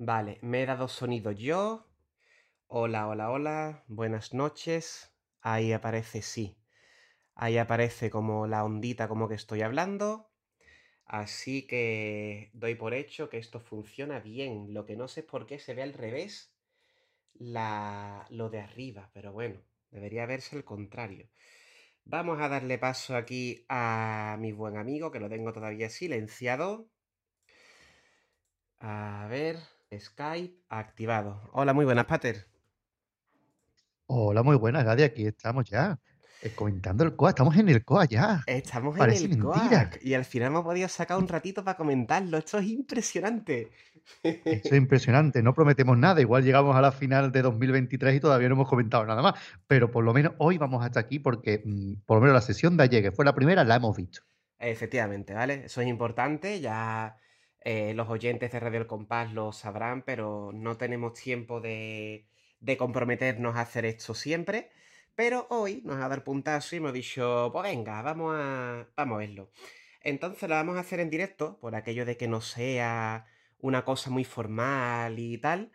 Vale, me he dado sonido yo. Hola, hola, hola. Buenas noches. Ahí aparece sí. Ahí aparece como la ondita como que estoy hablando. Así que doy por hecho que esto funciona bien. Lo que no sé es por qué se ve al revés la... lo de arriba, pero bueno, debería verse el contrario. Vamos a darle paso aquí a mi buen amigo, que lo tengo todavía silenciado. A ver, Skype activado. Hola, muy buenas, Pater. Hola, muy buenas, Gadia. Aquí estamos ya. eh, comentando el COA. Estamos en el COA ya. Estamos en el mentira. COAC y al final hemos podido sacar un ratito para comentarlo. Esto es impresionante. Esto es impresionante. No prometemos nada. Igual llegamos a la final de 2023 y todavía no hemos comentado nada más. Pero por lo menos hoy vamos hasta aquí porque mm, por lo menos la sesión de ayer, que fue la primera, la hemos visto. Efectivamente, ¿vale? Eso es importante. Ya eh, los oyentes de Radio El Compás lo sabrán, pero no tenemos tiempo de, de comprometernos a hacer esto siempre. Pero hoy nos va a dar puntazo y hemos dicho, pues venga, vamos a, vamos a verlo. Entonces lo vamos a hacer en directo, por aquello de que no sea una cosa muy formal y tal.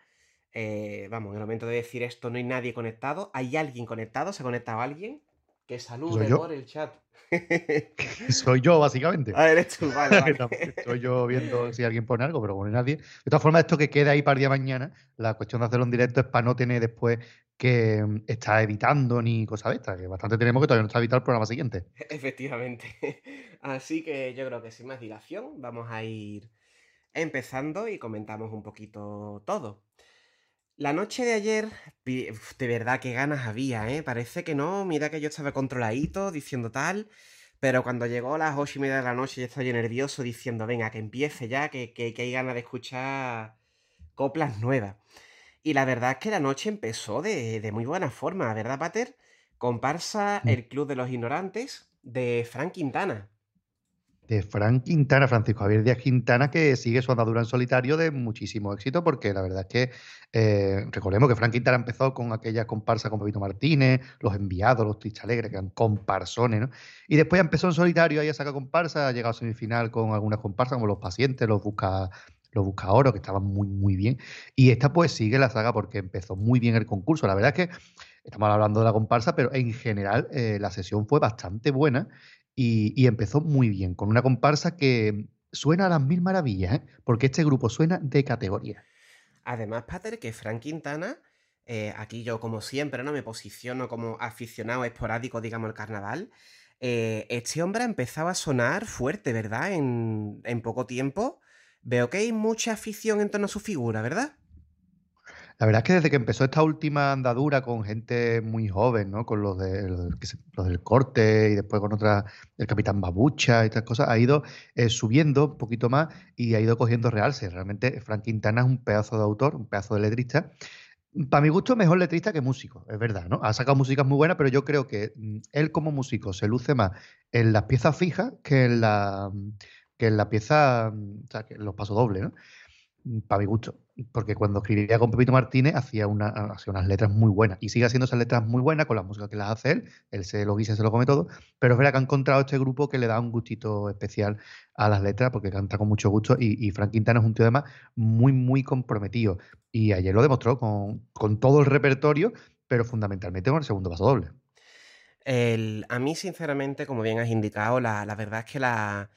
Eh, vamos, en el momento de decir esto no hay nadie conectado. ¿Hay alguien conectado? ¿Se ha conectado alguien? Que salude por el chat. Soy yo, básicamente. Ah, eres tú, vale, vale. Estoy yo viendo si alguien pone algo, pero pone nadie. De todas formas, esto que queda ahí para el día de mañana, la cuestión de hacerlo en directo es para no tener después que mm, estar editando ni cosas de estas, que bastante tenemos que todavía no está editado el programa siguiente. Efectivamente. Así que yo creo que sin más dilación vamos a ir empezando y comentamos un poquito todo. La noche de ayer, de verdad que ganas había, ¿eh? Parece que no, mira que yo estaba controladito diciendo tal, pero cuando llegó a las ocho y media de la noche ya estaba yo nervioso diciendo, venga, que empiece ya, que, que, que hay ganas de escuchar coplas nuevas. Y la verdad es que la noche empezó de, de muy buena forma, ¿verdad, Pater? Comparsa Mm. El Club de los Ignorantes de Frank Quintana. De Frank Quintana, Francisco Javier Díaz Quintana, que sigue su andadura en solitario de muchísimo éxito, porque la verdad es que eh, recordemos que Frank Quintana empezó con aquella comparsa con Pepito Martínez, Los Enviados, Los Triste Alegres, que eran comparsones, ¿no? Y después empezó en solitario, ahí a sacar comparsa, ha llegado a semifinal con algunas comparsas, como Los Pacientes, Los Busca, los Busca Oro, que estaban muy, muy bien. Y esta pues sigue la saga porque empezó muy bien el concurso. La verdad es que estamos hablando de la comparsa, pero en general eh, la sesión fue bastante buena y, empezó muy bien, con una comparsa que suena a las mil maravillas, ¿eh? porque este grupo suena de categoría. Además, Pater, que Frank Quintana, eh, aquí yo como siempre, ¿no? Me posiciono como aficionado esporádico, digamos, al carnaval. Eh, este hombre ha empezado a sonar fuerte, ¿verdad? En poco tiempo. Veo que hay mucha afición en torno a su figura, ¿verdad? La verdad es que desde que empezó esta última andadura con gente muy joven, ¿no? Con los, de, los, del corte y después con otra, el Capitán Babucha y estas cosas, ha ido eh, subiendo un poquito más y ha ido cogiendo realce. Realmente Frank Quintana es un pedazo de autor, un pedazo de letrista. Para mi gusto, mejor letrista que músico, es verdad, ¿no? Ha sacado músicas muy buenas, pero yo creo que mm, él como músico se luce más en las piezas fijas que en la, que en la pieza, mm, o sea, que en los pasodobles, ¿no? Para mi gusto. Porque cuando escribía con Pepito Martínez hacía, una, hacía unas letras muy buenas. Y sigue haciendo esas letras muy buenas con la música que las hace él. Él se lo guisa, se lo come todo. Pero es verdad que ha encontrado este grupo que le da un gustito especial a las letras porque canta con mucho gusto. Y, Frank Quintana es un tío además muy, muy comprometido. Y ayer lo demostró con, con todo el repertorio, pero fundamentalmente con el segundo paso doble. El- a mí, sinceramente, como bien has indicado, la, la verdad es que la,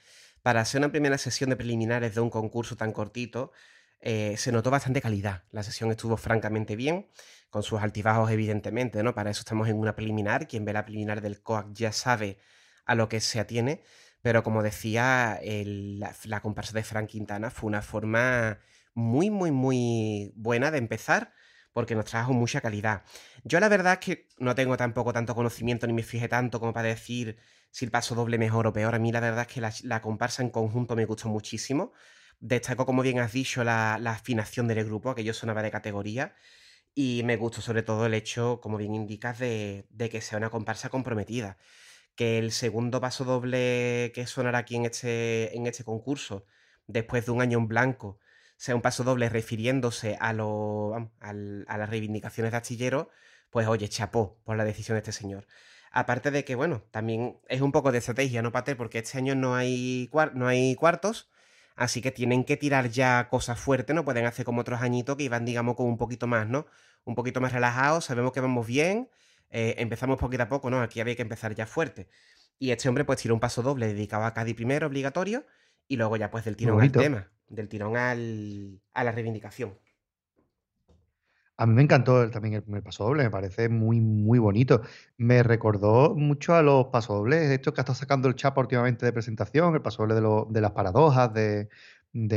para hacer una primera sesión de preliminares de un concurso tan cortito, eh, se notó bastante calidad. La sesión estuvo francamente bien, con sus altibajos, evidentemente, ¿no? Para eso estamos en una preliminar. Quien ve la preliminar del COAC ya sabe a lo que se atiene. Pero como decía, la, la comparsa de Frank Quintana fue una forma muy, muy, muy buena de empezar, porque nos trajo mucha calidad. Yo la verdad es que no tengo tampoco tanto conocimiento ni me fijé tanto como para decir si el paso doble mejor o peor. A mí la verdad es que la, comparsa en conjunto me gustó muchísimo. Destacó, como bien has dicho, la, afinación del grupo, que yo sonaba de categoría. Y me gustó sobre todo el hecho, como bien indicas, de, que sea una comparsa comprometida. Que el segundo paso doble que sonará aquí en este, en este concurso, después de un año en blanco, sea un paso doble refiriéndose a las reivindicaciones de astillero, pues oye, chapó por la decisión de este señor. Aparte de que, bueno, también es un poco de estrategia, ¿no, Pate? Porque este año no hay, no hay cuartos, Así que tienen que tirar ya cosas fuertes, no pueden hacer como otros añitos que iban, digamos, con un poquito más, ¿no? Un poquito más relajados, sabemos que vamos bien, eh, empezamos poquito a poco, ¿no? Aquí había que empezar ya fuerte. Y este hombre pues tiró un paso doble dedicado a Cádiz primero, obligatorio, y luego ya pues del tirón al tema, del tirón al, a la reivindicación. A mí me encantó también el primer paso doble, me parece muy, muy bonito. Me recordó mucho a los pasodobles, estos que está sacando el Chapa últimamente de presentación, el paso doble de, las paradojas, de,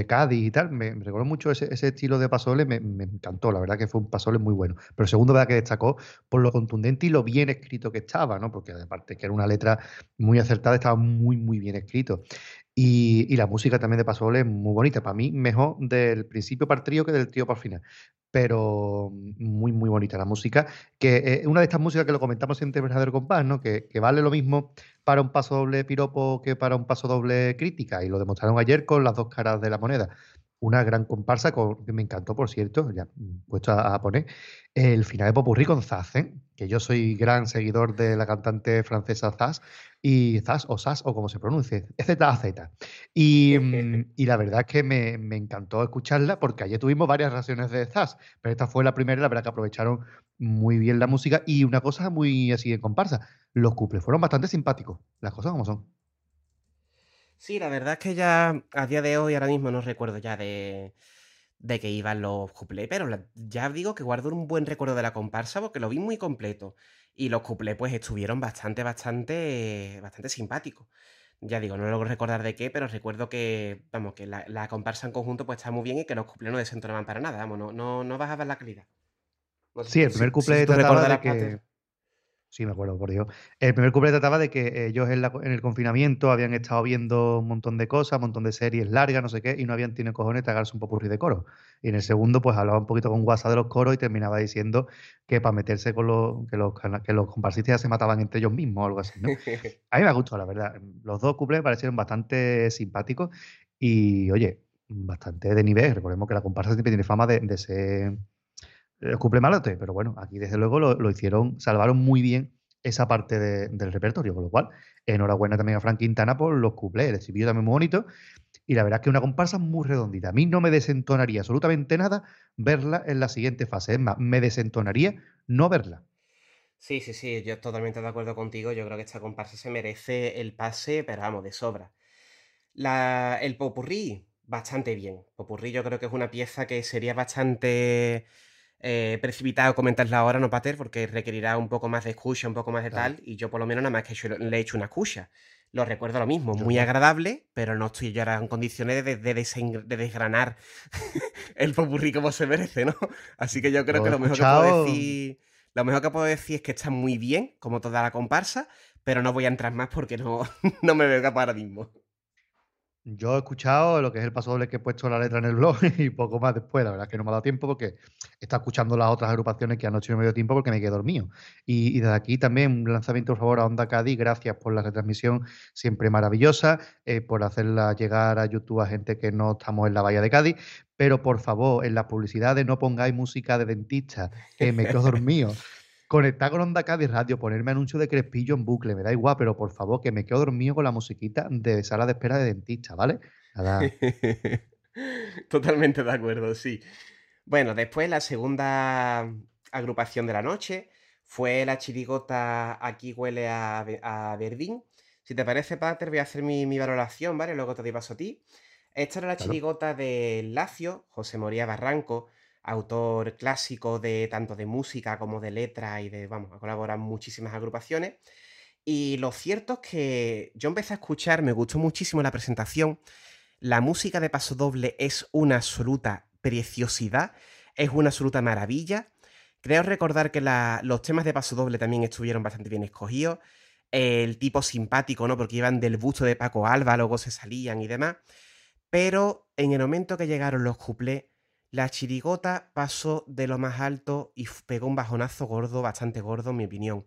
Cádiz y tal. Me, recordó mucho ese, estilo de pasoble, me, me, encantó, la verdad que fue un pasoble muy bueno. Pero segundo, verdad que destacó por lo contundente y lo bien escrito que estaba, ¿no? Porque aparte que era una letra muy acertada, estaba muy, muy bien escrito. Y, la música también de Pasoble es muy bonita. Para mí, mejor del principio para el trío que del trío para el final. Pero muy, muy bonita la música. Que es una de estas músicas que lo comentamos en verdadero compás, ¿no? Que, vale lo mismo para un paso doble piropo que para un paso doble crítica. Y lo demostraron ayer con las dos caras de la moneda una gran comparsa que me encantó, por cierto, ya puesto a, poner, el final de Popurrí con Zaz, ¿eh? que yo soy gran seguidor de la cantante francesa Zaz, y Zaz o Zaz, o como se pronuncie, Z-A-Z. Y, y, la verdad es que me, me, encantó escucharla porque ayer tuvimos varias reacciones de Zaz, pero esta fue la primera, la verdad que aprovecharon muy bien la música y una cosa muy así en comparsa, los cuples fueron bastante simpáticos, las cosas como son. Sí, la verdad es que ya a día de hoy, ahora mismo no recuerdo ya de, de que iban los cuplés, pero ya digo que guardo un buen recuerdo de la comparsa porque lo vi muy completo. Y los cuplés pues estuvieron bastante, bastante, bastante simpáticos. Ya digo, no logro recordar de qué, pero recuerdo que, vamos, que la, comparsa en conjunto pues está muy bien y que los cuplés no desentonaban para nada, vamos, no, no, no bajaban la calidad. sí, el primer cuplé trataba de que... Sí, me acuerdo, por Dios. El primer cumple trataba de que ellos en, el confinamiento habían estado viendo un montón de cosas, un montón de series largas, no sé qué, y no habían tenido cojones de tragarse un popurrí de coro. Y en el segundo, pues hablaba un poquito con WhatsApp de los coros y terminaba diciendo que para meterse con los, que los, que los comparsistas ya se mataban entre ellos mismos o algo así, ¿no? A mí me ha gustado, la verdad. Los dos cumples me parecieron bastante simpáticos y, oye, bastante de nivel. Recordemos que la comparsa siempre tiene fama de, de ser cumple malote, pero bueno, aquí desde luego lo, hicieron, salvaron muy bien esa parte del repertorio, con lo cual, enhorabuena también a Frank Quintana por los cuplés, el estribillo también muy bonito, y la verdad es que una comparsa muy redondita. A mí no me desentonaría absolutamente nada verla en la siguiente fase, es más, me desentonaría no verla. Sí, sí, sí, yo totalmente de acuerdo contigo, yo creo que esta comparsa se merece el pase, pero vamos, de sobra. La, el popurrí, bastante bien. Popurrí yo creo que es una pieza que sería bastante eh, precipitado comentarla ahora, no Pater, porque requerirá un poco más de escucha, un poco más de tal, y yo por lo menos nada más que le he hecho una escucha. Lo recuerdo lo mismo, muy agradable, pero no estoy yo ahora en condiciones de, desgranar el popurrí como se merece, ¿no? Así que yo creo que lo mejor que puedo decir. Lo mejor que puedo decir es que está muy bien, como toda la comparsa, pero no voy a entrar más porque no, no me veo capaz ahora mismo. Yo he escuchado lo que es el paso doble que he puesto la letra en el blog y poco más después. La verdad es que no me ha dado tiempo porque he estado escuchando las otras agrupaciones que anoche no me dio tiempo porque me quedé dormido. Y, y desde aquí también un lanzamiento, por favor, a Onda Cádiz. Gracias por la retransmisión siempre maravillosa, eh, por hacerla llegar a YouTube a gente que no estamos en la Bahía de Cádiz. Pero por favor, en las publicidades no pongáis música de dentista, que me quedo dormido. Conectar con Onda Cádiz Radio, ponerme anuncio de Crespillo en bucle, me da igual, pero por favor, que me quedo dormido con la musiquita de sala de espera de dentista, ¿vale? Totalmente de acuerdo, sí. Bueno, después la segunda agrupación de la noche fue la chirigota Aquí huele a, a Verdín. Si te parece, Pater, voy a hacer mi, valoración, ¿vale? Luego te doy paso a ti. Esta era la chirigota de Lacio, José Moría Barranco, autor clásico de tanto de música como de letra y de, vamos, a colaborar en muchísimas agrupaciones. Y lo cierto es que yo empecé a escuchar, me gustó muchísimo la presentación. La música de Paso Doble es una absoluta preciosidad, es una absoluta maravilla. Creo recordar que los temas de Paso Doble también estuvieron bastante bien escogidos. El tipo simpático, ¿no? Porque iban del busto de Paco Alba, luego se salían y demás. Pero en el momento que llegaron los cuplés, la chirigota pasó de lo más alto y pegó un bajonazo gordo, bastante gordo, en mi opinión.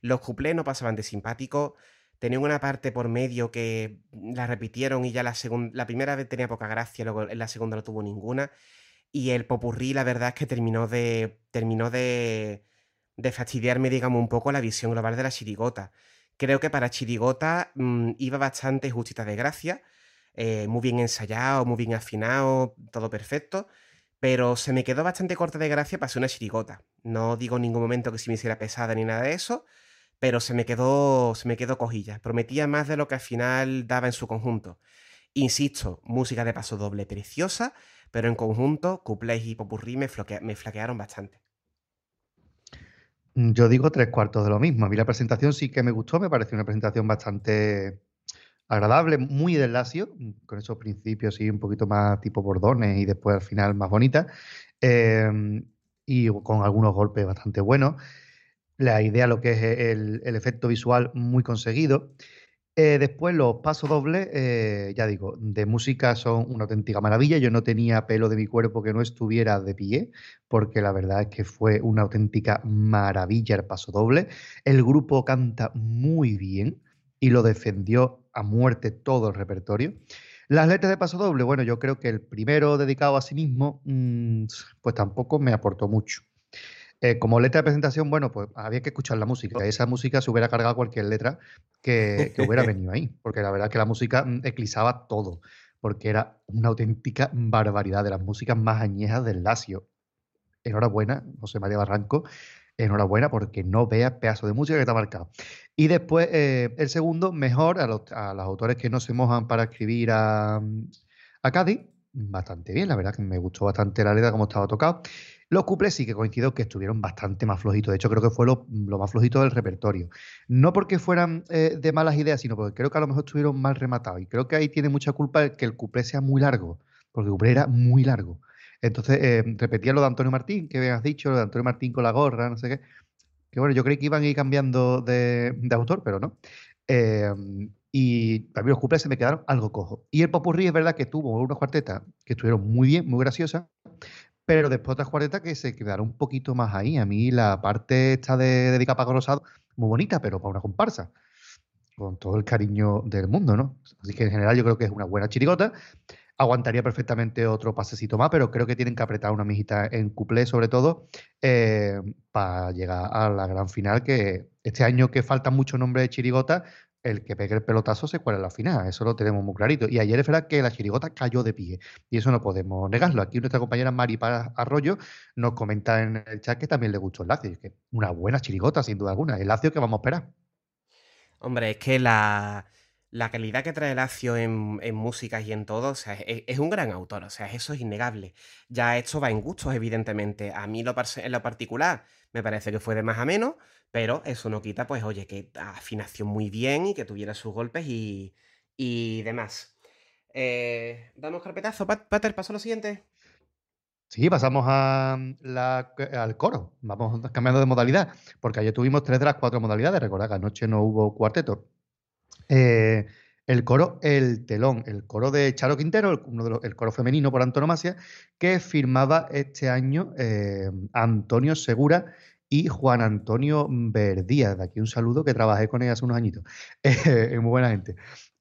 Los cuplés no pasaban de simpáticos, tenían una parte por medio que la repitieron y ya la, la primera vez tenía poca gracia, luego en la segunda no tuvo ninguna. Y el popurrí, la verdad es que terminó de. terminó de. de fastidiarme, digamos, un poco la visión global de la chirigota. Creo que para chirigota mm, iba bastante justita de gracia eh, muy bien ensayado, muy bien afinado, todo perfecto, pero se me quedó bastante corta de gracia para ser una chirigota. No digo en ningún momento que se me hiciera pesada ni nada de eso, pero se me quedó, se me quedó cojilla. Prometía más de lo que al final daba en su conjunto. Insisto, música de paso doble preciosa, pero en conjunto, cuplés y popurrí me, me flaquearon bastante. Mm, yo digo tres cuartos de lo mismo. A mí la presentación sí que me gustó, me pareció una presentación bastante agradable, muy del lacio, con esos principios y un poquito más tipo bordones y después al final más bonita, em, y con algunos golpes bastante buenos. La idea, lo que es el, el efecto visual muy conseguido. Eh, después los pasos dobles, eh, ya digo, de música son una auténtica maravilla. Yo no tenía pelo de mi cuerpo que no estuviera de pie, porque la verdad es que fue una auténtica maravilla el paso doble. El grupo canta muy bien y lo defendió a muerte todo el repertorio. Las letras de paso doble, bueno, yo creo que el primero dedicado a sí mismo, mm, pues tampoco me aportó mucho. Eh, como letra de presentación, bueno, pues había que escuchar la música. Esa música se hubiera cargado cualquier letra que, hubiera venido ahí, porque la verdad es que la música mm, eclipsaba todo, porque era una auténtica barbaridad de las músicas más añejas del Lacio. Enhorabuena, José María Barranco, enhorabuena porque no veas pedazo de música que está marcado. Y después, eh, el segundo, mejor a los, autores que no se mojan para escribir a, a Cádiz, bastante bien, la verdad que me gustó bastante la letra como estaba tocado. Los cuples sí que coincido que estuvieron bastante más flojitos. De hecho, creo que fue lo, más flojito del repertorio. No porque fueran eh, de malas ideas, sino porque creo que a lo mejor estuvieron mal rematados. Y creo que ahí tiene mucha culpa el que el cuplé sea muy largo, porque el cuplé era muy largo. Entonces, eh, repetía lo de Antonio Martín, que habías dicho, lo de Antonio Martín con la gorra, no sé qué. Que bueno, yo creí que iban a ir cambiando de, autor, pero no. Eh, y para mí los cuplés se me quedaron algo cojo. Y el popurrí es verdad que tuvo unos cuartetas que estuvieron muy bien, muy graciosas, pero después otras cuartetas que se quedaron un poquito más ahí. A mí la parte esta de, de Capa muy bonita, pero para una comparsa. Con todo el cariño del mundo, ¿no? Así que en general yo creo que es una buena chirigota. Aguantaría perfectamente otro pasecito más, pero creo que tienen que apretar una mijita en cuplé, sobre todo, eh, para llegar a la gran final, que este año que falta mucho nombre de chirigota, el que pegue el pelotazo se cuela la final, eso lo tenemos muy clarito. Y ayer es verdad que la chirigota cayó de pie, y eso no podemos negarlo. Aquí nuestra compañera Mari Arroyo nos comenta en el chat que también le gustó el Lacio, que una buena chirigota, sin duda alguna, el Lacio que vamos a esperar. Hombre, es que la, calidad que trae Lacio en, en música y en todo, o sea, es, un gran autor, o sea, eso es innegable. Ya esto va en gustos, evidentemente. A mí lo, en lo particular me parece que fue de más a menos, pero eso no quita, pues, oye, que afinación muy bien y que tuviera sus golpes y, demás. Eh, damos carpetazo. Pater, paso a lo siguiente. Sí, pasamos a al coro. Vamos cambiando de modalidad, porque ayer tuvimos tres de las cuatro modalidades. Recordad que anoche no hubo cuarteto. Eh, el coro El Telón, el coro de Charo Quintero, el, el coro femenino por antonomasia, que firmaba este año eh, Antonio Segura y Juan Antonio Verdía. De aquí un saludo que trabajé con ella hace unos añitos. Es muy buena gente.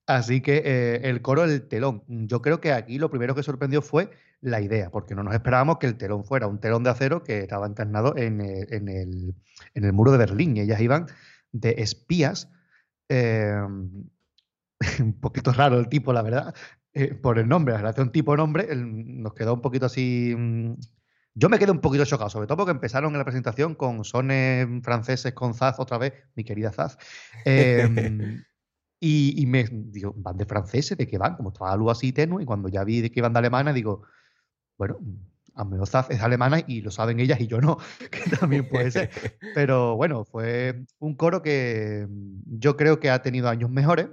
Así que eh, el coro del telón. Yo creo que aquí lo primero que sorprendió fue la idea, porque no nos esperábamos que el telón fuera un telón de acero que estaba encarnado en el, muro de Berlín. Y ellas iban de espías. Em, un poquito raro el tipo, la verdad, eh, por el nombre. La un tipo nombre nos quedó un poquito así mm, yo me quedé un poquito chocado, sobre todo porque empezaron en la presentación con sones franceses con Zaz otra vez, mi querida Zaz. Em, y, me digo, ¿van de franceses? ¿De qué van? Como estaba la luz así tenue, y cuando ya vi de que iban de alemana, digo, bueno, a menos Zaz es alemana y lo saben ellas y yo no, que también puede ser. Pero bueno, fue un coro que yo creo que ha tenido años mejores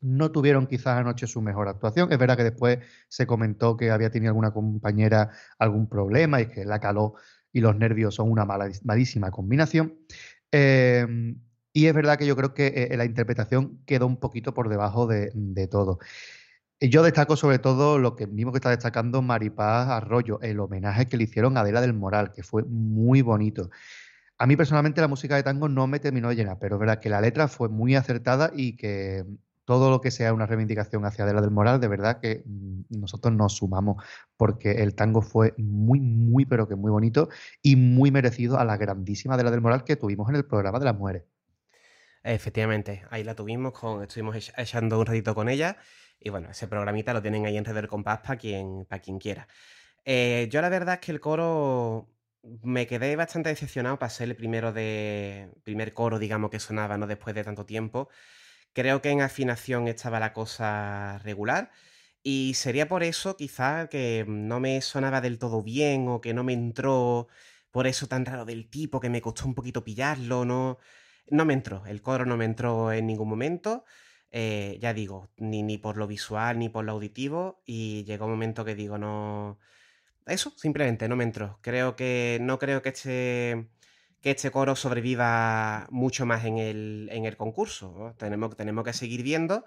no tuvieron quizás anoche su mejor actuación. Es verdad que después se comentó que había tenido alguna compañera algún problema y que la calor y los nervios son una malísima combinación. Em, y es verdad que yo creo que eh, la interpretación quedó un poquito por debajo de, todo. Yo destaco sobre todo lo que mismo que está destacando Maripaz Arroyo, el homenaje que le hicieron a Adela del Moral, que fue muy bonito. A mí personalmente la música de tango no me terminó de llenar, pero es verdad que la letra fue muy acertada y que todo lo que sea una reivindicación hacia Adela del Moral, de verdad que mm, nosotros nos sumamos porque el tango fue muy, muy, pero que muy bonito y muy merecido a la grandísima Adela del Moral que tuvimos en el programa de las mujeres. Efectivamente, ahí la tuvimos, con, estuvimos echando un ratito con ella. Y bueno, ese programita lo tienen ahí en Red del Compás para quien, para quien quiera. Eh, yo la verdad es que el coro me quedé bastante decepcionado para ser el primero de. primer coro, digamos, que sonaba, ¿no? Después de tanto tiempo. Creo que en afinación estaba la cosa regular. Y sería por eso, quizá, que no me sonaba del todo bien o que no me entró por eso tan raro del tipo, que me costó un poquito pillarlo, no, no me entró. El coro no me entró en ningún momento. Eh, ya digo, ni, ni por lo visual ni por lo auditivo. Y llegó un momento que digo, no. Eso, simplemente no me entró. Creo que. No creo que este. que este coro sobreviva mucho más en el, en el concurso. Tenemos, tenemos que seguir viendo.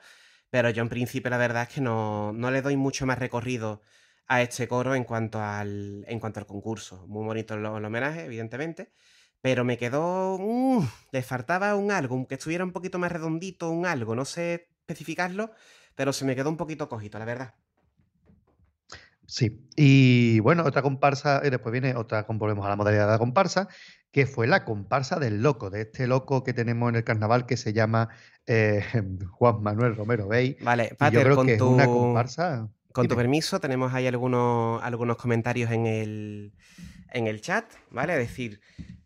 Pero yo en principio la verdad es que no, no le doy mucho más recorrido a este coro en cuanto al, en cuanto al concurso. Muy bonito el, homenaje, evidentemente. Pero me quedó. Uh, le faltaba un algo, que estuviera un poquito más redondito, un algo. No sé especificarlo, pero se me quedó un poquito cojito, la verdad. Sí, y bueno, otra comparsa, y después viene otra, volvemos a la modalidad de la comparsa, que fue la comparsa del loco, de este loco que tenemos en el carnaval que se llama eh, Juan Manuel Romero Bey. Vale, Pater, con tu... una comparsa. Con tu permiso, tenemos ahí algunos, algunos comentarios en el, en el chat, ¿vale? Es decir,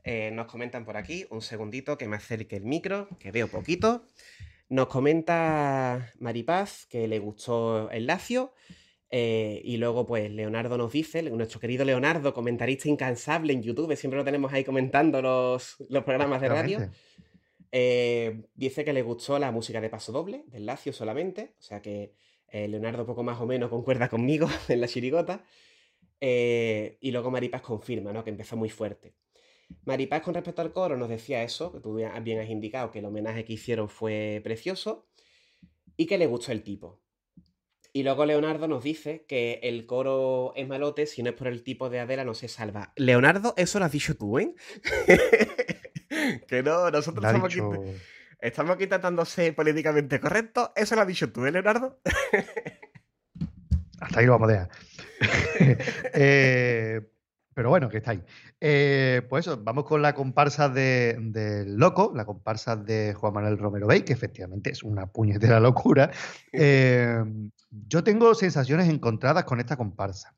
eh, nos comentan por aquí, un segundito que me acerque el micro, que veo poquito. Nos comenta Maripaz que le gustó el Lacio. Eh, y luego, pues, Leonardo nos dice, nuestro querido Leonardo, comentarista incansable en YouTube, siempre lo tenemos ahí comentando los, los programas de radio. Eh, dice que le gustó la música de paso doble, del Lacio solamente, o sea que eh, Leonardo poco más o menos concuerda conmigo en la chirigota. Y luego Maripaz confirma, ¿no? Que empezó muy fuerte. Maripaz con respecto al coro nos decía eso, que tú bien has indicado que el homenaje que hicieron fue precioso y que le gustó el tipo. Y luego Leonardo nos dice que el coro es malote, si no es por el tipo de Adela no se salva. Leonardo, eso lo has dicho tú, ¿eh? que no, nosotros estamos aquí... Estamos aquí tratando de ser políticamente correctos. Eso lo has dicho tú, ¿eh, Leonardo? Hasta ahí lo vamos a dejar. Eh, pero bueno, que está ahí. Eh, pues eso, vamos con la comparsa del de Loco, la comparsa de Juan Manuel Romero Bey, que efectivamente es una puñetera locura. Eh, yo tengo sensaciones encontradas con esta comparsa.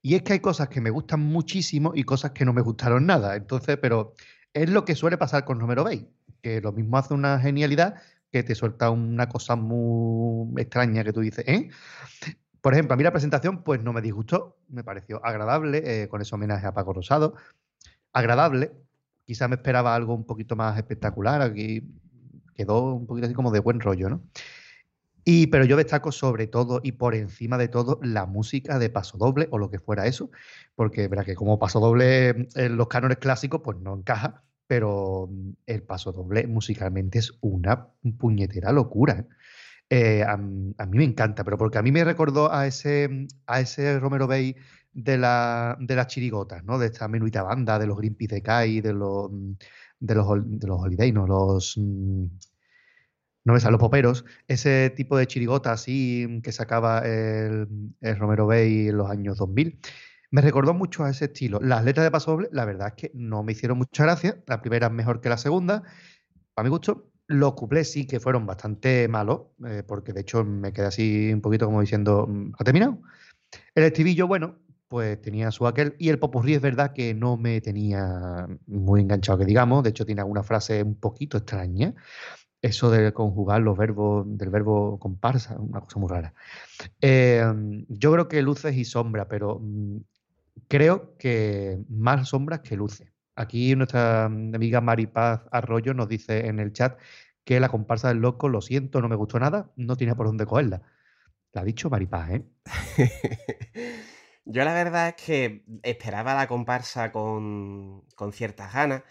Y es que hay cosas que me gustan muchísimo y cosas que no me gustaron nada. Entonces, pero es lo que suele pasar con Romero Bey que lo mismo hace una genialidad que te suelta una cosa muy extraña que tú dices, ¿eh? Por ejemplo, a mí la presentación pues no me disgustó, me pareció agradable, eh, con ese homenaje a Paco Rosado, agradable, quizá me esperaba algo un poquito más espectacular, aquí quedó un poquito así como de buen rollo, ¿no? Y, pero yo destaco sobre todo y por encima de todo la música de Paso Doble o lo que fuera eso, porque verá que como Paso Doble en los cánones clásicos pues no encaja, pero el paso doble musicalmente es una puñetera locura. ¿eh? Eh, a, mí me encanta, pero porque a mí me recordó a ese, mm, a ese Romero Bay de, la, de las chirigotas, ¿no? De esta menuita banda, de los Greenpeace de Kai, de los, mm, de los, de los Holiday. Los, no me salen los poperos, ese tipo de chirigota así que sacaba el, el Romero Bay en los años 2000. Me recordó mucho a ese estilo. Las letras de Paso la verdad es que no me hicieron mucha gracia. La primera es mejor que la segunda, para mi gusto. Los cuplés sí que fueron bastante malos, eh, porque de hecho me quedé así un poquito como diciendo, mm, ¿ha terminado? El estribillo, bueno, pues tenía su aquel. Y el popurrí es verdad que no me tenía muy enganchado, que digamos. De hecho, tiene alguna frase un poquito extraña. Eso de conjugar los verbos, del verbo comparsa, una cosa muy rara. Eh, yo creo que luces y sombra, pero mm, creo que más sombras que luces. Aquí nuestra amiga Maripaz Arroyo nos dice en el chat que la comparsa del loco, lo siento, no me gustó nada, no tiene por dónde cogerla. La ha dicho Maripaz, ¿eh? Yo la verdad es que esperaba la comparsa con, ciertas ganas,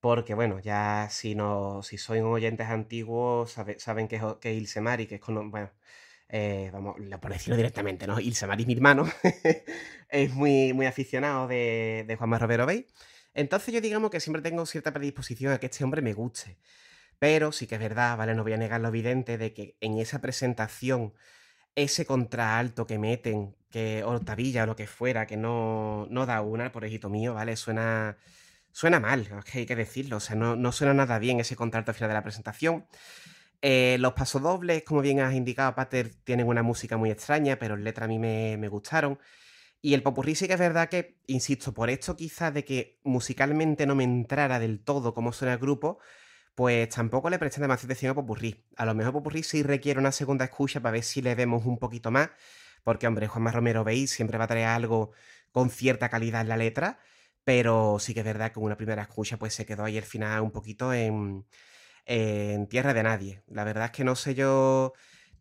porque bueno, ya si no, si sois oyentes antiguos, saben que es, que Ilse Mari, que es con, bueno, eh, vamos, por decirlo directamente, ¿no? Ilse Maris, mi hermano, es muy, muy aficionado de, de Juanma Romero Bay. Entonces yo digamos que siempre tengo cierta predisposición a que este hombre me guste. Pero sí que es verdad, ¿vale? No voy a negar lo evidente de que en esa presentación, ese contraalto que meten, que Hortavilla o lo que fuera, que no, no da una, por ejito mío, ¿vale? Suena, suena mal, que hay que decirlo. O sea, no, no suena nada bien ese contralto al final de la presentación. Eh, los pasodobles, como bien has indicado, Pater, tienen una música muy extraña, pero en letra a mí me, me gustaron. Y el popurrí sí que es verdad que, insisto, por esto quizás de que musicalmente no me entrara del todo como suena el grupo, pues tampoco le presté demasiada atención a popurrí. A lo mejor popurrí sí requiere una segunda escucha para ver si le vemos un poquito más, porque hombre, Juanma Romero veis siempre va a traer algo con cierta calidad en la letra, pero sí que es verdad que con una primera escucha pues se quedó ahí el final un poquito en, en tierra de nadie. La verdad es que no sé yo...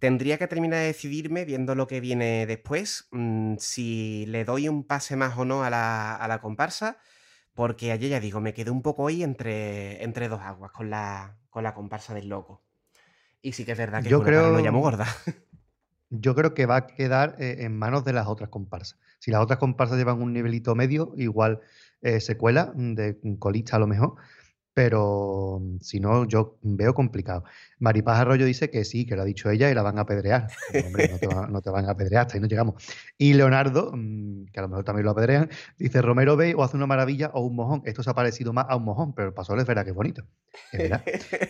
Tendría que terminar de decidirme viendo lo que viene después, mm, si le doy un pase más o no a la, a la comparsa, porque ayer ya digo, me quedé un poco ahí entre, entre dos aguas con la, con la comparsa del loco. Y sí que es verdad que Yo creo, muy gorda. yo creo que va a quedar eh, en manos de las otras comparsas. Si las otras comparsas llevan un nivelito medio, igual eh, se cuela mm, de colista a lo mejor, pero mm, si no, yo veo complicado. Maripaz Arroyo dice que sí, que lo ha dicho ella y la van a apedrear. Pero, hombre, no te, va- no te van a apedrear, hasta ahí no llegamos. Y Leonardo, mm, que a lo mejor también lo apedrean, dice Romero ve o hace una maravilla o un mojón. Esto se ha parecido más a un mojón, pero el paso es verdad que es bonito. Es verdad.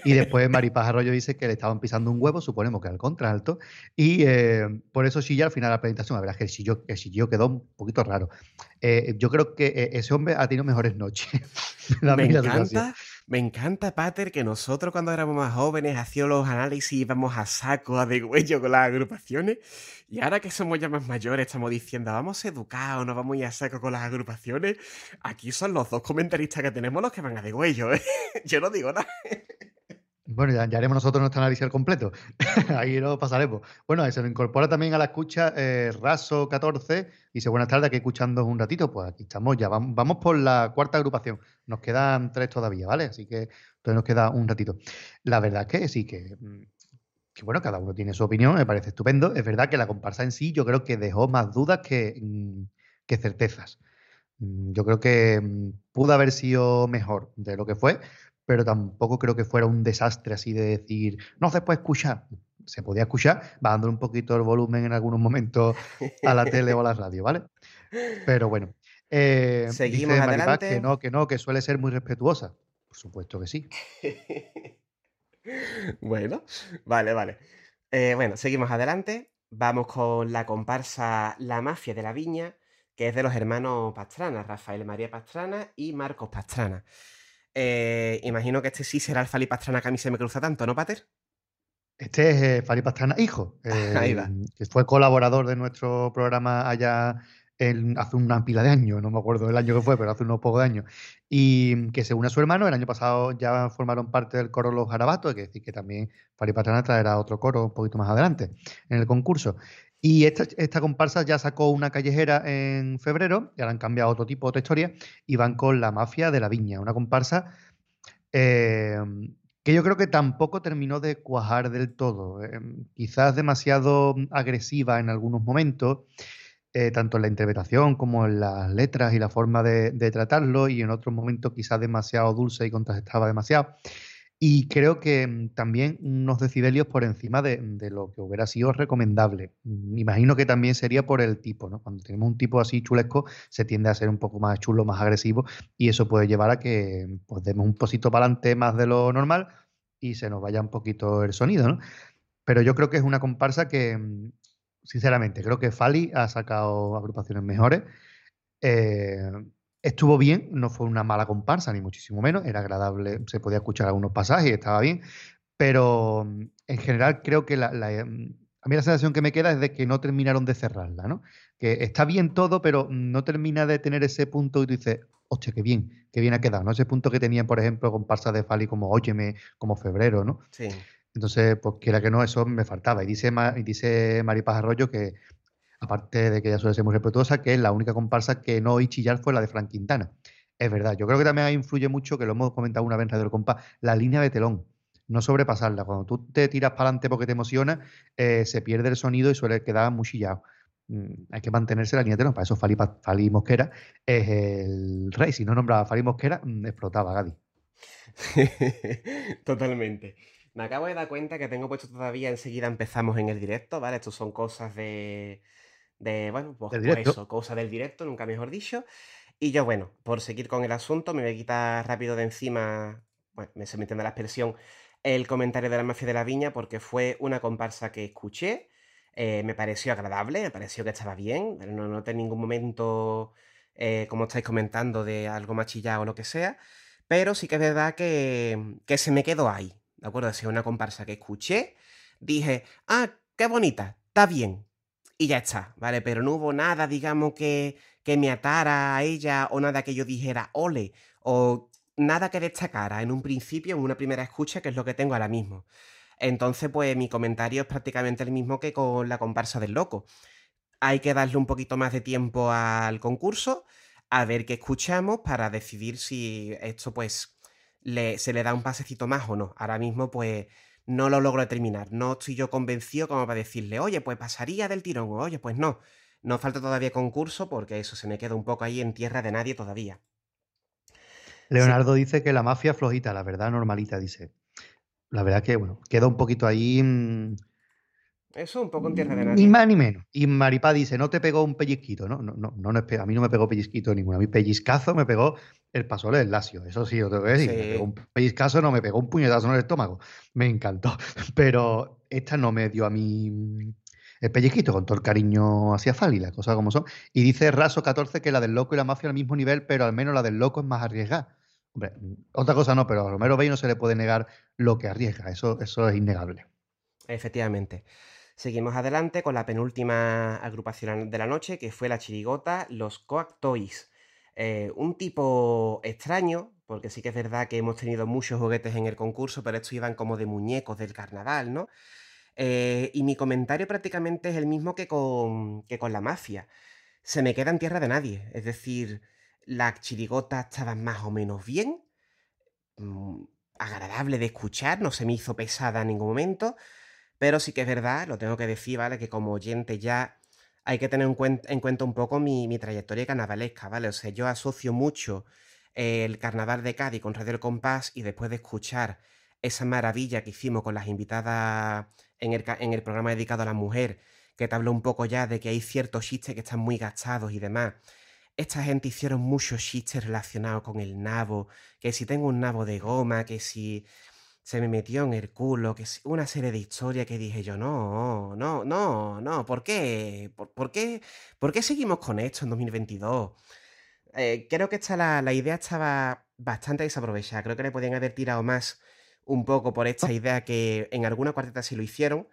Y después Maripaz Arroyo dice que le estaban pisando un huevo, suponemos que al contralto, y eh, por eso chilla al final de la presentación. La verdad es que el chillo, el chillido quedó un poquito raro. Eh, yo creo que eh, ese hombre ha tenido mejores noches. Me da a Me encanta, Pater, que nosotros cuando éramos más jóvenes hacíamos los análisis y íbamos a saco, a degüello con las agrupaciones. Y ahora que somos ya más mayores, estamos diciendo, vamos educados, no vamos a ir a saco con las agrupaciones. Aquí son los dos comentaristas que tenemos los que van a degüello, ¿eh? Yo no digo nada. Bueno, ya, haremos nosotros nuestro análisis al completo. Ahí lo pasaremos. Bueno, se nos incorpora también a la escucha eh, Raso14. Dice, buenas tardes, aquí escuchando un ratito. Pues aquí estamos ya. Vamos, vamos por la cuarta agrupación. Nos quedan tres todavía, ¿vale? Así que todavía nos queda un ratito. La verdad es que sí, que, mm, que bueno, cada uno tiene su opinión, me parece estupendo. Es verdad que la comparsa en sí yo creo que dejó más dudas que, mm, certezas. Mm, Yo creo que pudo haber sido mejor de lo que fue, pero tampoco creo que fuera un desastre así de decir, no se puede escuchar. Se podía escuchar, bajándole un poquito el volumen en algunos momentos a la tele o a la radio, ¿vale? Pero bueno. Eh, Seguimos dice Maripaz que adelante. no, que no, que suele ser muy respetuosa. Por supuesto que sí. Bueno, vale, vale. Eh, bueno, seguimos adelante. Vamos con la comparsa La Mafia de la Viña, que es de los hermanos Pastrana, Rafael María Pastrana y Marcos Pastrana. Eh, imagino que este sí será el Fali Pastrana que a mí se me cruza tanto, ¿no, Pater? Este es eh, Fari Pastrana, hijo, Ahí eh, va. que fue colaborador de nuestro programa allá en- hace una pila de años, no me acuerdo del año que fue, pero hace unos pocos de años. Y que se une a su hermano, el año pasado ya formaron parte del coro Los Garabatos, es decir, que también Fari Pastrana traerá otro coro un poquito más adelante en el concurso. Y esta, comparsa ya sacó una callejera en febrero, y ahora han cambiado otro tipo, otra historia, y van con la mafia de la viña, una comparsa eh, que yo creo que tampoco terminó de cuajar del todo. eh, quizás demasiado agresiva en algunos momentos, eh, tanto en la interpretación como en las letras y la forma de, de tratarlo, y en otros momentos quizás demasiado dulce y contrastaba demasiado. Y creo que mm, también unos decibelios por encima de, de lo que hubiera sido recomendable. Mm, Imagino que también sería por el tipo, ¿no? Cuando tenemos un tipo así chulesco, se tiende a ser un poco más chulo, más agresivo, y eso puede llevar a que pues, demos un posito para adelante más de lo normal y se nos vaya un poquito el sonido, ¿no? Pero yo creo que es una comparsa que, mm, sinceramente, creo que Fali ha sacado agrupaciones mejores. Eh, estuvo bien, no fue una mala comparsa, ni muchísimo menos, era agradable, se podía escuchar algunos pasajes, estaba bien, pero mm, en general creo que la, la, mm, a mí la sensación que me queda es de que no terminaron de cerrarla, ¿no? Que está bien todo, pero no termina de tener ese punto y tú dices, hostia, qué bien, qué bien ha quedado, ¿no? Ese punto que tenían, por ejemplo, comparsas de Fali como Óyeme, como Febrero, ¿no? Sí. Entonces, pues quiera que no, eso me faltaba. Y dice, y dice Maripaz Arroyo que, aparte de que ella suele ser muy respetuosa, que la única comparsa que no oí chillar fue la de Frank Quintana. Es verdad, yo creo que también influye mucho, que lo hemos comentado una vez en Radio El Compás, la línea de telón. No sobrepasarla. Cuando tú te tiras para adelante porque te emociona, eh, se pierde el sonido y suele quedar muy chillado. Mm, hay que mantenerse la línea de telón. Para eso Fali, Fali Mosquera es el rey. Si no nombraba a Fali Mosquera, mm, explotaba Gadi. Totalmente. Me acabo de dar cuenta que tengo puesto todavía enseguida empezamos en el directo, ¿vale? Estos son cosas de, de bueno, pues, pues eso, cosas del directo, nunca mejor dicho. Y yo, bueno, por seguir con el asunto, me voy a quitar rápido de encima, bueno, me se me entiende la expresión, el comentario de la mafia de la viña porque fue una comparsa que escuché, eh, me pareció agradable, me pareció que estaba bien, no noté en ningún momento, eh, como estáis comentando, de algo machillado o lo que sea, pero sí que es verdad que, que se me quedó ahí, ¿de acuerdo? Si una comparsa que escuché, dije, ah, qué bonita, está bien, y ya está, ¿vale? Pero no hubo nada, digamos, que, que me atara a ella o nada que yo dijera, ole, o nada que destacara en un principio, en una primera escucha, que es lo que tengo ahora mismo. Entonces, pues mi comentario es prácticamente el mismo que con la comparsa del loco. Hay que darle un poquito más de tiempo al concurso, a ver qué escuchamos para decidir si esto pues se le da un pasecito más o no. Ahora mismo pues no lo logro terminar. No estoy yo convencido como para decirle, oye, pues pasaría del tirón, oye, pues no. No falta todavía concurso porque eso se me queda un poco ahí en tierra de nadie todavía. Leonardo dice que la mafia flojita, la verdad normalita, dice. La verdad que, bueno, queda un poquito ahí. Mm, eso, un poco en tierra de nadie. Ni más ni menos. Y Maripá dice, no te pegó un pellizquito, ¿no? No, no, no, a mí no me pegó pellizquito ninguno. A mí pellizcazo me pegó el pasole del Lacio. Eso sí, yo tengo que decir. un pellizcazo no me pegó un puñetazo en el estómago. Me encantó. Pero esta no me dio a mí mm, el pellizquito, con todo el cariño hacia Fali, las cosas como son. Y dice Raso 14 que la del loco y la mafia al mismo nivel, pero al menos la del loco es más arriesgada. Hombre, otra cosa no, pero a Romero Bay no se le puede negar lo que arriesga, eso, eso es innegable. Efectivamente. Seguimos adelante con la penúltima agrupación de la noche, que fue la chirigota Los Coac Toys. Eh, un tipo extraño, porque sí que es verdad que hemos tenido muchos juguetes en el concurso, pero estos iban como de muñecos del carnaval, ¿no? Eh, y mi comentario prácticamente es el mismo que con, que con la mafia. Se me queda en tierra de nadie. Es decir, las chirigotas estaban más o menos bien, mm, agradable de escuchar, no se me hizo pesada en ningún momento, pero sí que es verdad, lo tengo que decir, ¿vale? Que como oyente ya hay que tener en cuenta, un poco mi, trayectoria carnavalesca, ¿vale? O sea, yo asocio mucho el carnaval de Cádiz con Radio El Compás y después de escuchar esa maravilla que hicimos con las invitadas en el, en el programa dedicado a la mujer, que te habló un poco ya de que hay ciertos chistes que están muy gastados y demás, esta gente hicieron muchos chistes relacionados con el nabo, que si tengo un nabo de goma, que si se me metió en el culo, que si una serie de historias que dije yo, no, no, no, no, ¿por qué? ¿Por, qué, por qué seguimos con esto en 2022? Eh, creo que esta, la, la, idea estaba bastante desaprovechada, creo que le podían haber tirado más un poco por esta idea que en alguna cuarteta sí lo hicieron,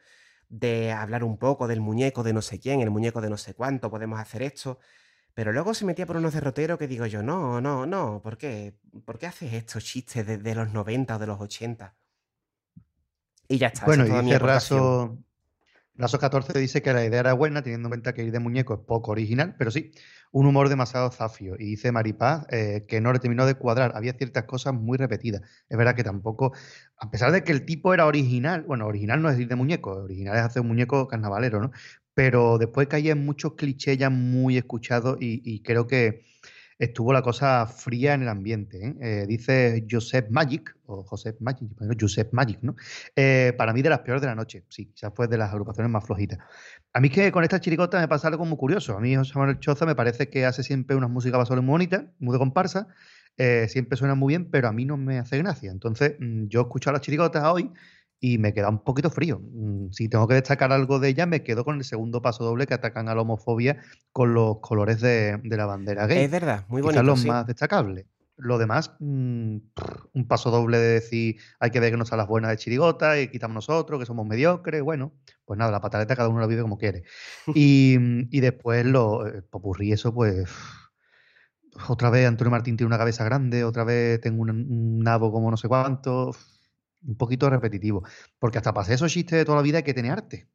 de hablar un poco del muñeco de no sé quién, el muñeco de no sé cuánto, podemos hacer esto. Pero luego se metía por unos derroteros que digo yo, no, no, no, ¿por qué? ¿Por qué haces estos chistes de, los 90 o de los 80? Y ya está. Bueno, y dice Raso, Raso 14 dice que la idea era buena, teniendo en cuenta que ir de muñeco es poco original, pero sí, un humor demasiado zafio. Y dice Maripaz eh, que no le terminó de cuadrar, había ciertas cosas muy repetidas. Es verdad que tampoco, a pesar de que el tipo era original, bueno, original no es ir de muñeco, original es hacer un muñeco carnavalero, ¿no? Pero después caía en muchos clichés ya muy escuchados y, creo que estuvo la cosa fría en el ambiente. ¿eh? Eh, dice Joseph Magic, o Joseph Magic, Joseph Magic, ¿no? Eh, para mí de las peores de la noche, sí, quizás fue de las agrupaciones más flojitas. A mí que con esta chirigota me pasa algo muy curioso. A mí José Manuel Choza me parece que hace siempre unas músicas basales muy bonitas, muy de comparsa, siempre suena muy bien, pero a mí no me hace gracia. Entonces, mm, yo he escuchado las chirigotas hoy y me queda un poquito frío. Mm, si tengo que destacar algo de ella, me quedo con el segundo paso doble que atacan a la homofobia con los colores de, la bandera gay. Es verdad, muy bonito. Quizás los más destacables. Lo demás, mm, un paso doble de decir hay que vernos a las buenas de chirigota y quitamos nosotros, que somos mediocres. Bueno, pues nada, la pataleta cada uno la vive como quiere. y, y, después lo popurrí, eso pues. Otra vez Antonio Martín tiene una cabeza grande, otra vez tengo un, un nabo como no sé cuánto un poquito repetitivo. Porque hasta pasé esos chistes de toda la vida hay que tener arte.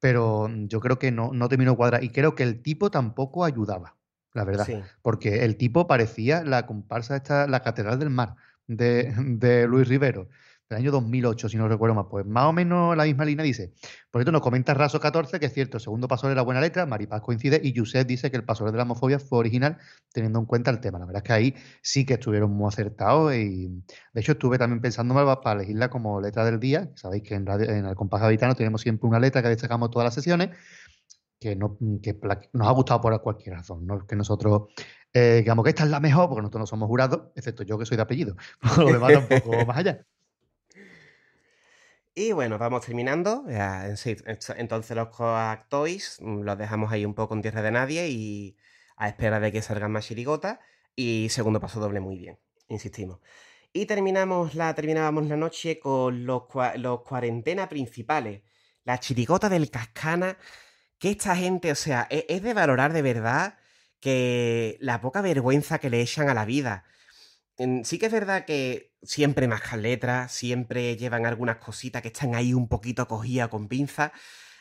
Pero mm, yo creo que no, no terminó cuadra. Y creo que el tipo tampoco ayudaba, la verdad. Porque el tipo parecía la comparsa esta, la Catedral del Mar de, de Luis Rivero del año 2008, si no recuerdo más. Pues más o menos la misma línea dice. Por esto nos comenta Raso 14 que es cierto, el segundo paso de la buena letra, Maripaz coincide y Yusef dice que el paso de la homofobia fue original teniendo en cuenta el tema. La verdad es que ahí sí que estuvieron muy acertados y de hecho estuve también pensando para elegirla como letra del día. Sabéis que en, en el compás habitano tenemos siempre una letra que destacamos todas las sesiones que, no, que nos ha gustado por cualquier razón, no que nosotros eh, digamos que esta es la mejor porque nosotros no somos jurados, excepto yo que soy de apellido, lo demás tampoco más allá. Y bueno, vamos terminando. Entonces los Coac Toys mm, los dejamos ahí un poco en tierra de nadie y a espera de que salgan más chirigotas. Y segundo paso doble muy bien, insistimos. Y terminamos la, terminábamos la noche con los, los cuarentena principales. La chirigota del Cascana. Que esta gente, o sea, es, es de valorar de verdad que la poca vergüenza que le echan a la vida sí que es verdad que siempre mascan letras, siempre llevan algunas cositas que están ahí un poquito cogidas con pinza.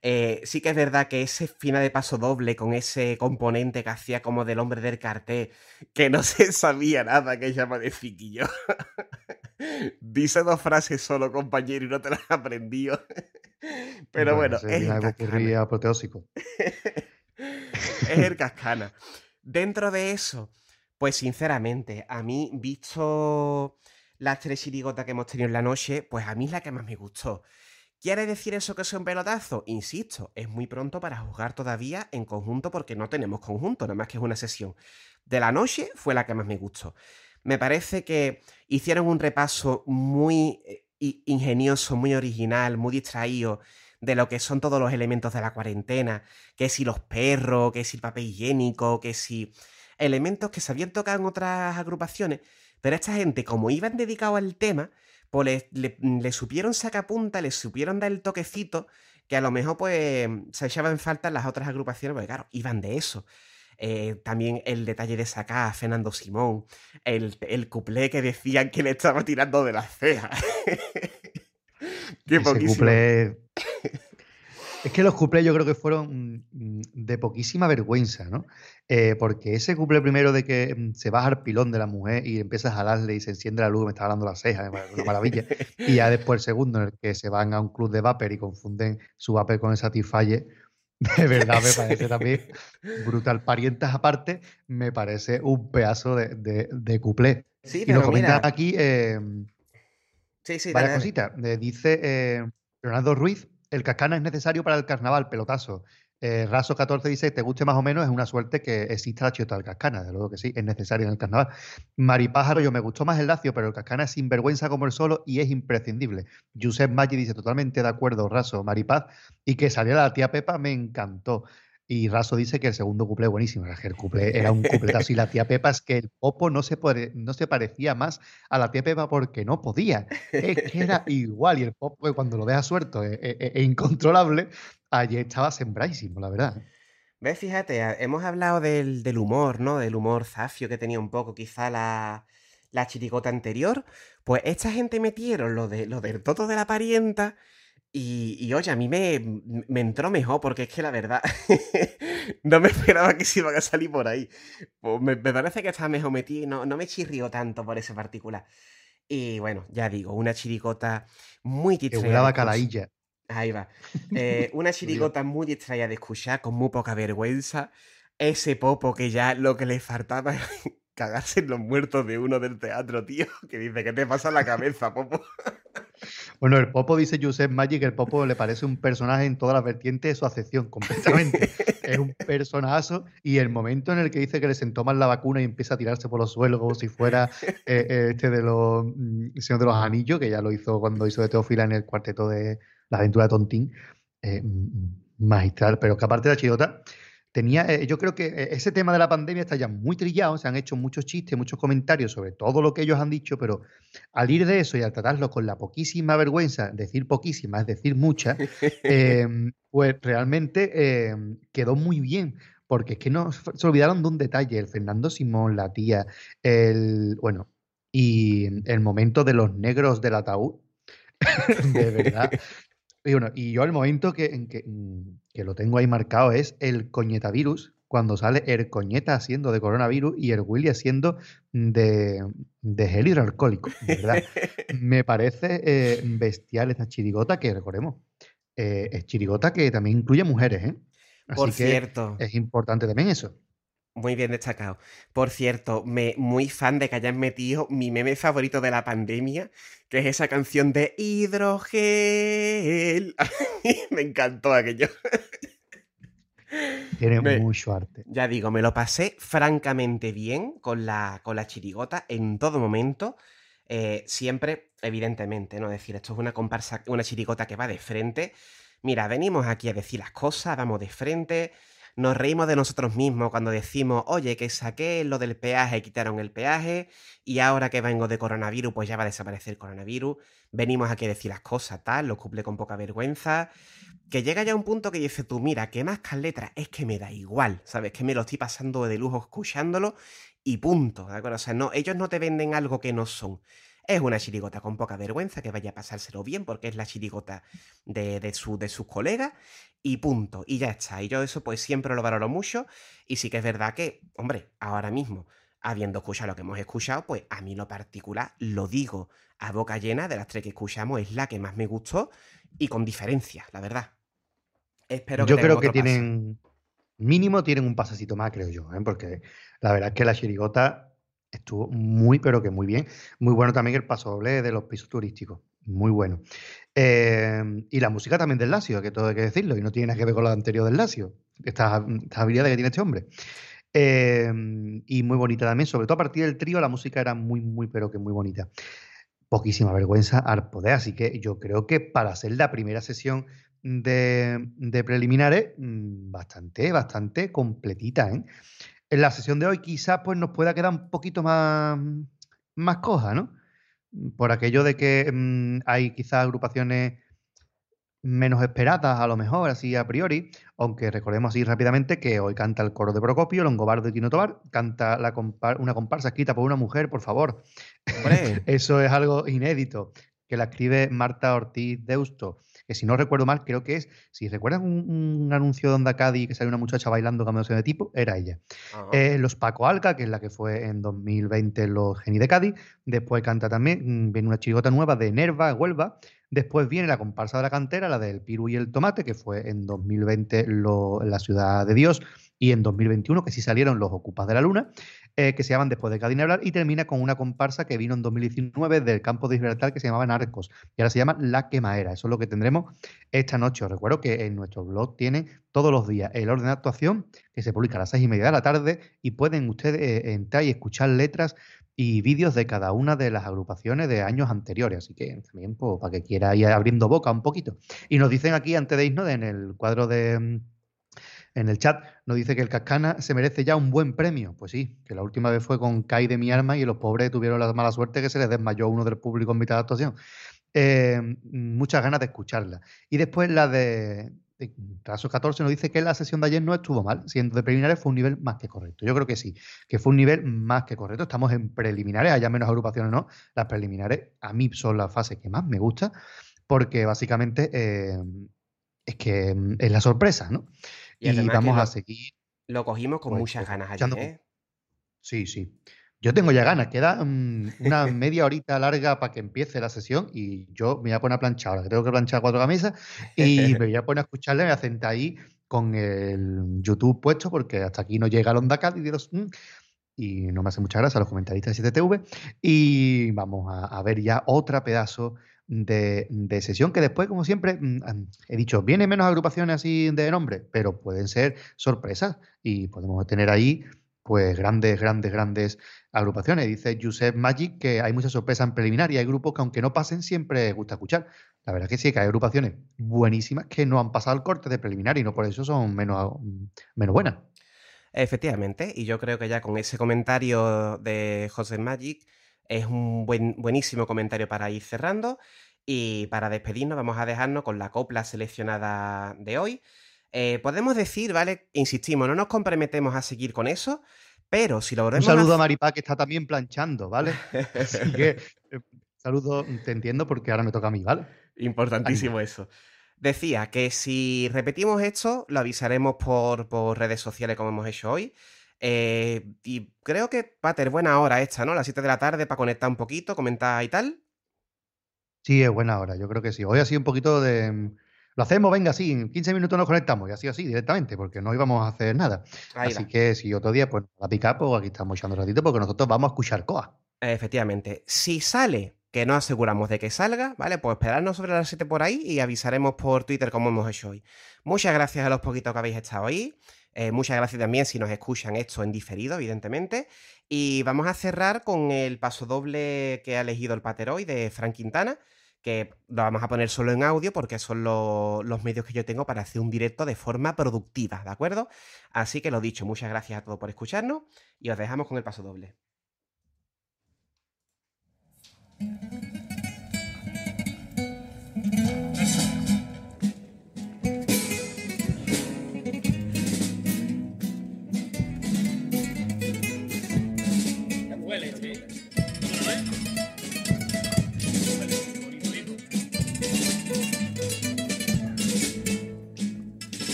Eh, sí que es verdad que ese final de paso doble con ese componente que hacía como del hombre del cartel, que no se sabía nada que llama de fiquillo. Dice dos frases solo, compañero, y no te las aprendió. Pero bueno, es el es el cascana. Dentro de eso, pues sinceramente, a mí, visto las tres chirigotas que hemos tenido en la noche, pues a mí es la que más me gustó. ¿Quiere decir eso que es un pelotazo? Insisto, es muy pronto para jugar todavía en conjunto porque no tenemos conjunto, nada más que es una sesión. De la noche fue la que más me gustó. Me parece que hicieron un repaso muy eh, ingenioso, muy original, muy distraído de lo que son todos los elementos de la cuarentena, que si los perros, que si el papel higiénico, que si elementos que se habían tocado en otras agrupaciones, pero esta gente, como iban dedicados al tema, pues le, supieron sacar punta, le supieron dar el toquecito que a lo mejor pues se echaba en falta en las otras agrupaciones, porque claro, iban de eso. Eh, también el detalle de sacar a Fernando Simón, el, el cuplé que decían que le estaba tirando de las cejas. Qué poquísimo. Es que los cuplés yo creo que fueron mm, de poquísima vergüenza, ¿no? Eh, porque ese cuplé primero de que mm, se baja el pilón de la mujer y empieza a jalarle y se enciende la luz, me está jalando la ceja, es una maravilla. y ya después el segundo en el que se van a un club de vapor y confunden su vapor con el Satisfyer, de verdad me parece también brutal. Parientas aparte, me parece un pedazo de, de, cuplé. Sí, y nos comenta aquí eh, sí, sí, varias cositas. dice eh, Leonardo Ruiz, el cascana es necesario para el carnaval, pelotazo. Eh, Raso 14 dice, te guste más o menos, es una suerte que exista la chota del cascana, de luego que sí, es necesario en el carnaval. Maripájaro, yo me gustó más el lacio, pero el cascana es sinvergüenza como el solo y es imprescindible. Josep Maggi dice, totalmente de acuerdo, Raso, Maripaz, y que saliera la tía Pepa me encantó. Y Raso dice que el segundo cuplé buenísimo. El cuplé era un cupletazo y la tía Pepa es que el Popo no se, no se parecía más a la tía Pepa porque no podía. Es que era igual. Y el Popo, cuando lo deja suelto e, incontrolable, allí estaba sembradísimo, la verdad. ¿Ves? Fíjate, hemos hablado del, humor, ¿no? Del humor zafio que tenía un poco quizá la, la chirigota anterior. Pues esta gente metieron lo, de, lo del toto de la parienta y, oye, a mí me, me, entró mejor porque es que la verdad no me esperaba que se iban a salir por ahí. Pues me, parece que estaba mejor metido y no, no me chirrió tanto por ese particular. Y bueno, ya digo, una chiricota muy distraída. calailla. Ahí va. Eh, una chiricota muy distraída de escuchar, con muy poca vergüenza. Ese popo que ya lo que le faltaba cagarse en los muertos de uno del teatro, tío. Que dice, ¿qué te pasa en la cabeza, Popo? Bueno, el Popo dice Joseph Magic que el Popo le parece un personaje en todas las vertientes de su acepción, completamente. es un personazo y el momento en el que dice que le sentó mal la vacuna y empieza a tirarse por los suelos como si fuera eh, eh, este de los mm, Señor de los Anillos, que ya lo hizo cuando hizo de Teofila en el cuarteto de La aventura de Tontín, eh, mm, magistral, pero que aparte de la chidota tenía, eh, yo creo que eh, ese tema de la pandemia está ya muy trillado, se han hecho muchos chistes, muchos comentarios sobre todo lo que ellos han dicho, pero al ir de eso y al tratarlo con la poquísima vergüenza, decir poquísima es decir mucha, em, pues realmente em, quedó muy bien. Porque es que no se olvidaron de un detalle, el Fernando Simón, la tía, el bueno, y el momento de los negros del ataúd, de verdad, y, bueno, y yo el momento que, en mm, que, lo tengo ahí marcado es el coñetavirus, cuando sale el coñeta haciendo de coronavirus y el Willy haciendo de, de gel hidroalcohólico. ¿verdad? Me parece eh, bestial esta chirigota que recordemos. Eh, es chirigota que también incluye mujeres, ¿eh? Por cierto. Es importante también eso. Muy bien destacado. Por cierto, me, muy fan de que hayan metido mi meme favorito de la pandemia, que es esa canción de hidrogel. me encantó aquello. Tiene mucho arte. Ya digo, me lo pasé francamente bien con la, con la chirigota en todo momento. eh, siempre, evidentemente, ¿no? Es decir, esto es una comparsa, una chiricota que va de frente. Mira, venimos aquí a decir las cosas, vamos de frente, nos reímos de nosotros mismos cuando decimos, oye, que saqué lo del peaje, quitaron el peaje, y ahora que vengo de coronavirus, pues ya va a desaparecer el coronavirus. Venimos aquí a decir las cosas, tal, lo cumple con poca vergüenza. Que llega ya un punto que dice tú, mira, que más letras, es que me da igual, ¿sabes? Que me lo estoy pasando de lujo escuchándolo y punto, ¿de acuerdo? O sea, no, ellos no te venden algo que no son. Es una chirigota con poca vergüenza, que vaya a pasárselo bien, porque es la chirigota de, de, su, de sus colegas, y punto, y ya está. Y yo eso pues siempre lo valoro mucho, y sí que es verdad que, hombre, ahora mismo, habiendo escuchado lo que hemos escuchado, pues a mí lo particular, lo digo a boca llena, de las tres que escuchamos, es la que más me gustó, y con diferencia, la verdad. Espero que Yo creo que tienen, mínimo tienen un pasecito más, creo yo, ¿eh? porque la verdad es que la chirigota estuvo muy, pero que muy bien. Muy bueno también el paso doble de los pisos turísticos. Muy bueno. Em, y la música también del Lazio, que todo hay que decirlo, y no tiene nada que ver con lo anterior del Lazio. Esta, esta habilidad que tiene este hombre. Em, y muy bonita también, sobre todo a partir del trío, la música era muy, muy, pero que muy bonita. Poquísima vergüenza al poder, así que yo creo que para ser la primera sesión de, de preliminares, mm, bastante, bastante completita, ¿eh? En la sesión de hoy quizás pues, nos pueda quedar un poquito más, más coja, ¿no? Por aquello de que mm, hay quizás agrupaciones menos esperadas, a lo mejor, así a priori, aunque recordemos así rápidamente que hoy canta el coro de Procopio, Longobardo y Tino Tobar, canta la una comparsa escrita por una mujer, por favor. Eso es algo inédito, que la escribe Marta Ortiz Deusto que si no recuerdo mal, creo que es, si recuerdan un, anuncio de Onda Cádiz que sale una muchacha bailando cambiándose de tipo, era ella. Eh, los Paco Alca, que es la que fue en 2020 los Geni de Cádiz, después canta también, mm, viene una chigota nueva de Nerva, Huelva, Después viene la comparsa de la cantera, la del Piru y el Tomate, que fue en 2020 la Ciudad de Dios, y en 2021, que sí salieron los Ocupas de la Luna. Eh, que se llaman Después de Cadena Hablar, y termina con una comparsa que vino en 2019 del campo de Gibraltar que se llamaba Narcos, y ahora se llama La Quemaera. Eso es lo que tendremos esta noche. Os recuerdo que en nuestro blog tienen todos los días el orden de actuación, que se publica a las seis y media de la tarde, y pueden ustedes eh, entrar y escuchar letras y vídeos de cada una de las agrupaciones de años anteriores. Así que también, pues, para que quiera ir abriendo boca un poquito. Y nos dicen aquí, antes de irnos, en el cuadro de en el chat nos dice que el Cascana se merece ya un buen premio. Pues sí, que la última vez fue con Kai de mi arma y los pobres tuvieron la mala suerte que se les desmayó uno del público en mitad de actuación. Eh, muchas ganas de escucharla. Y después la de, de 14 nos dice que la sesión de ayer no estuvo mal, siendo de preliminares fue un nivel más que correcto. Yo creo que sí, que fue un nivel más que correcto. Estamos en preliminares, haya menos agrupaciones o no. Las preliminares a mí son la fase que más me gusta, porque básicamente eh, es que mm, es la sorpresa, ¿no? Y, vamos a seguir. Lo cogimos con pues, muchas ganas ayer, ¿eh? Sí, sí. Yo tengo ya ganas, queda mm, una media horita larga para que empiece la sesión y yo me voy a poner a planchar ahora, que tengo que planchar cuatro camisas y me voy a poner a escucharle, me voy a sentar ahí con el YouTube puesto porque hasta aquí no llega el Onda Cat y mm", y no me hace mucha gracia los comentaristas de 7TV y vamos a, a ver ya otra pedazo de, sesión, que después, como siempre, mm, he dicho, viene menos agrupaciones así de nombre, pero pueden ser sorpresas y podemos tener ahí pues grandes, grandes, grandes agrupaciones. Dice Josep Magic que hay muchas sorpresas en preliminar y hay grupos que aunque no pasen siempre gusta escuchar. La verdad que sí, que hay agrupaciones buenísimas que no han pasado el corte de preliminar y no por eso son menos, menos buenas. Efectivamente, y yo creo que ya con ese comentario de José Magic es un buen, buenísimo comentario para ir cerrando. Y para despedirnos vamos a dejarnos con la copla seleccionada de hoy. Eh, podemos decir, ¿vale? Insistimos, no nos comprometemos a seguir con eso, pero si lo volvemos Un saludo a, Maripá que está también planchando, ¿vale? Así que, eh, saludo, te entiendo porque ahora me toca a mí, ¿vale? Importantísimo eso. Decía que si repetimos esto, lo avisaremos por, por redes sociales como hemos hecho hoy. Eh, y creo que va a tener buena hora esta, ¿no? Las 7 de la tarde para conectar un poquito, comentar y tal. Sí, es buena hora, yo creo que sí. Hoy ha sido un poquito de. Mm, lo hacemos, venga, sí, en 15 minutos nos conectamos y así, así, directamente, porque no íbamos a hacer nada. así que si otro día, pues la pica, pues aquí estamos echando un ratito, porque nosotros vamos a escuchar COA. Efectivamente. Si sale, que no aseguramos de que salga, ¿vale? Pues esperarnos sobre las 7 por ahí y avisaremos por Twitter como hemos hecho hoy. Muchas gracias a los poquitos que habéis estado ahí. Eh, muchas gracias también si nos escuchan esto en diferido, evidentemente. Y vamos a cerrar con el paso doble que ha elegido el Pateroy de Frank Quintana, que lo vamos a poner solo en audio porque son los medios que yo tengo para hacer un directo de forma productiva, ¿de acuerdo? Así que lo dicho, muchas gracias a todos por escucharnos y os dejamos con el paso doble.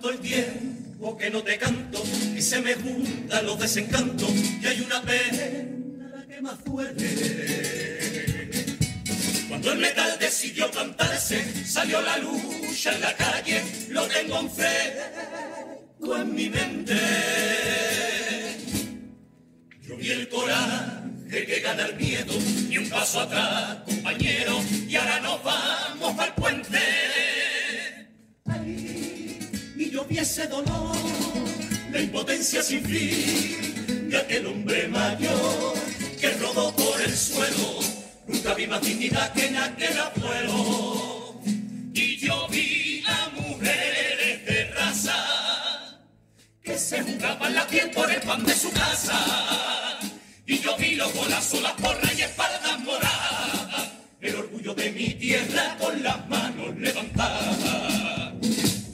Tanto el tiempo que no te canto y se me juntan los desencantos y hay una pena la que más duele. Cuando el metal decidió cantarse, salió la lucha en la calle, lo tengo en en mi mente. Yo vi el coraje que gana el miedo y un paso atrás, compañero, y ahora nos vamos al puente ese dolor, la impotencia sin fin de aquel hombre mayor que rodó por el suelo. Nunca vi más dignidad que en aquel abuelo. Y yo vi a mujeres de raza que se jugaban la piel por el pan de su casa. Y yo vi los golazos, las porras y espaldas moradas, el orgullo de mi tierra con las manos levantadas.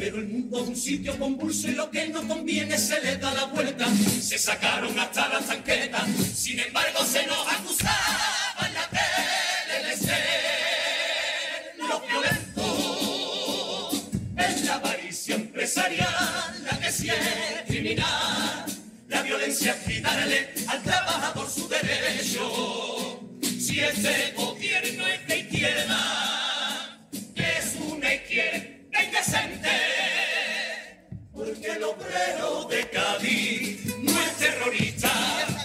Pero el mundo es un sitio convulso y lo que no conviene se le da la vuelta. Se sacaron hasta la zanqueta, sin embargo se nos acusaba en la tele de ser los violentos. Es la avaricia empresarial la que sí es criminal. La violencia es quitarle al trabajador su derecho. Si este gobierno es de izquierda, porque el obrero de Cádiz no es terrorista.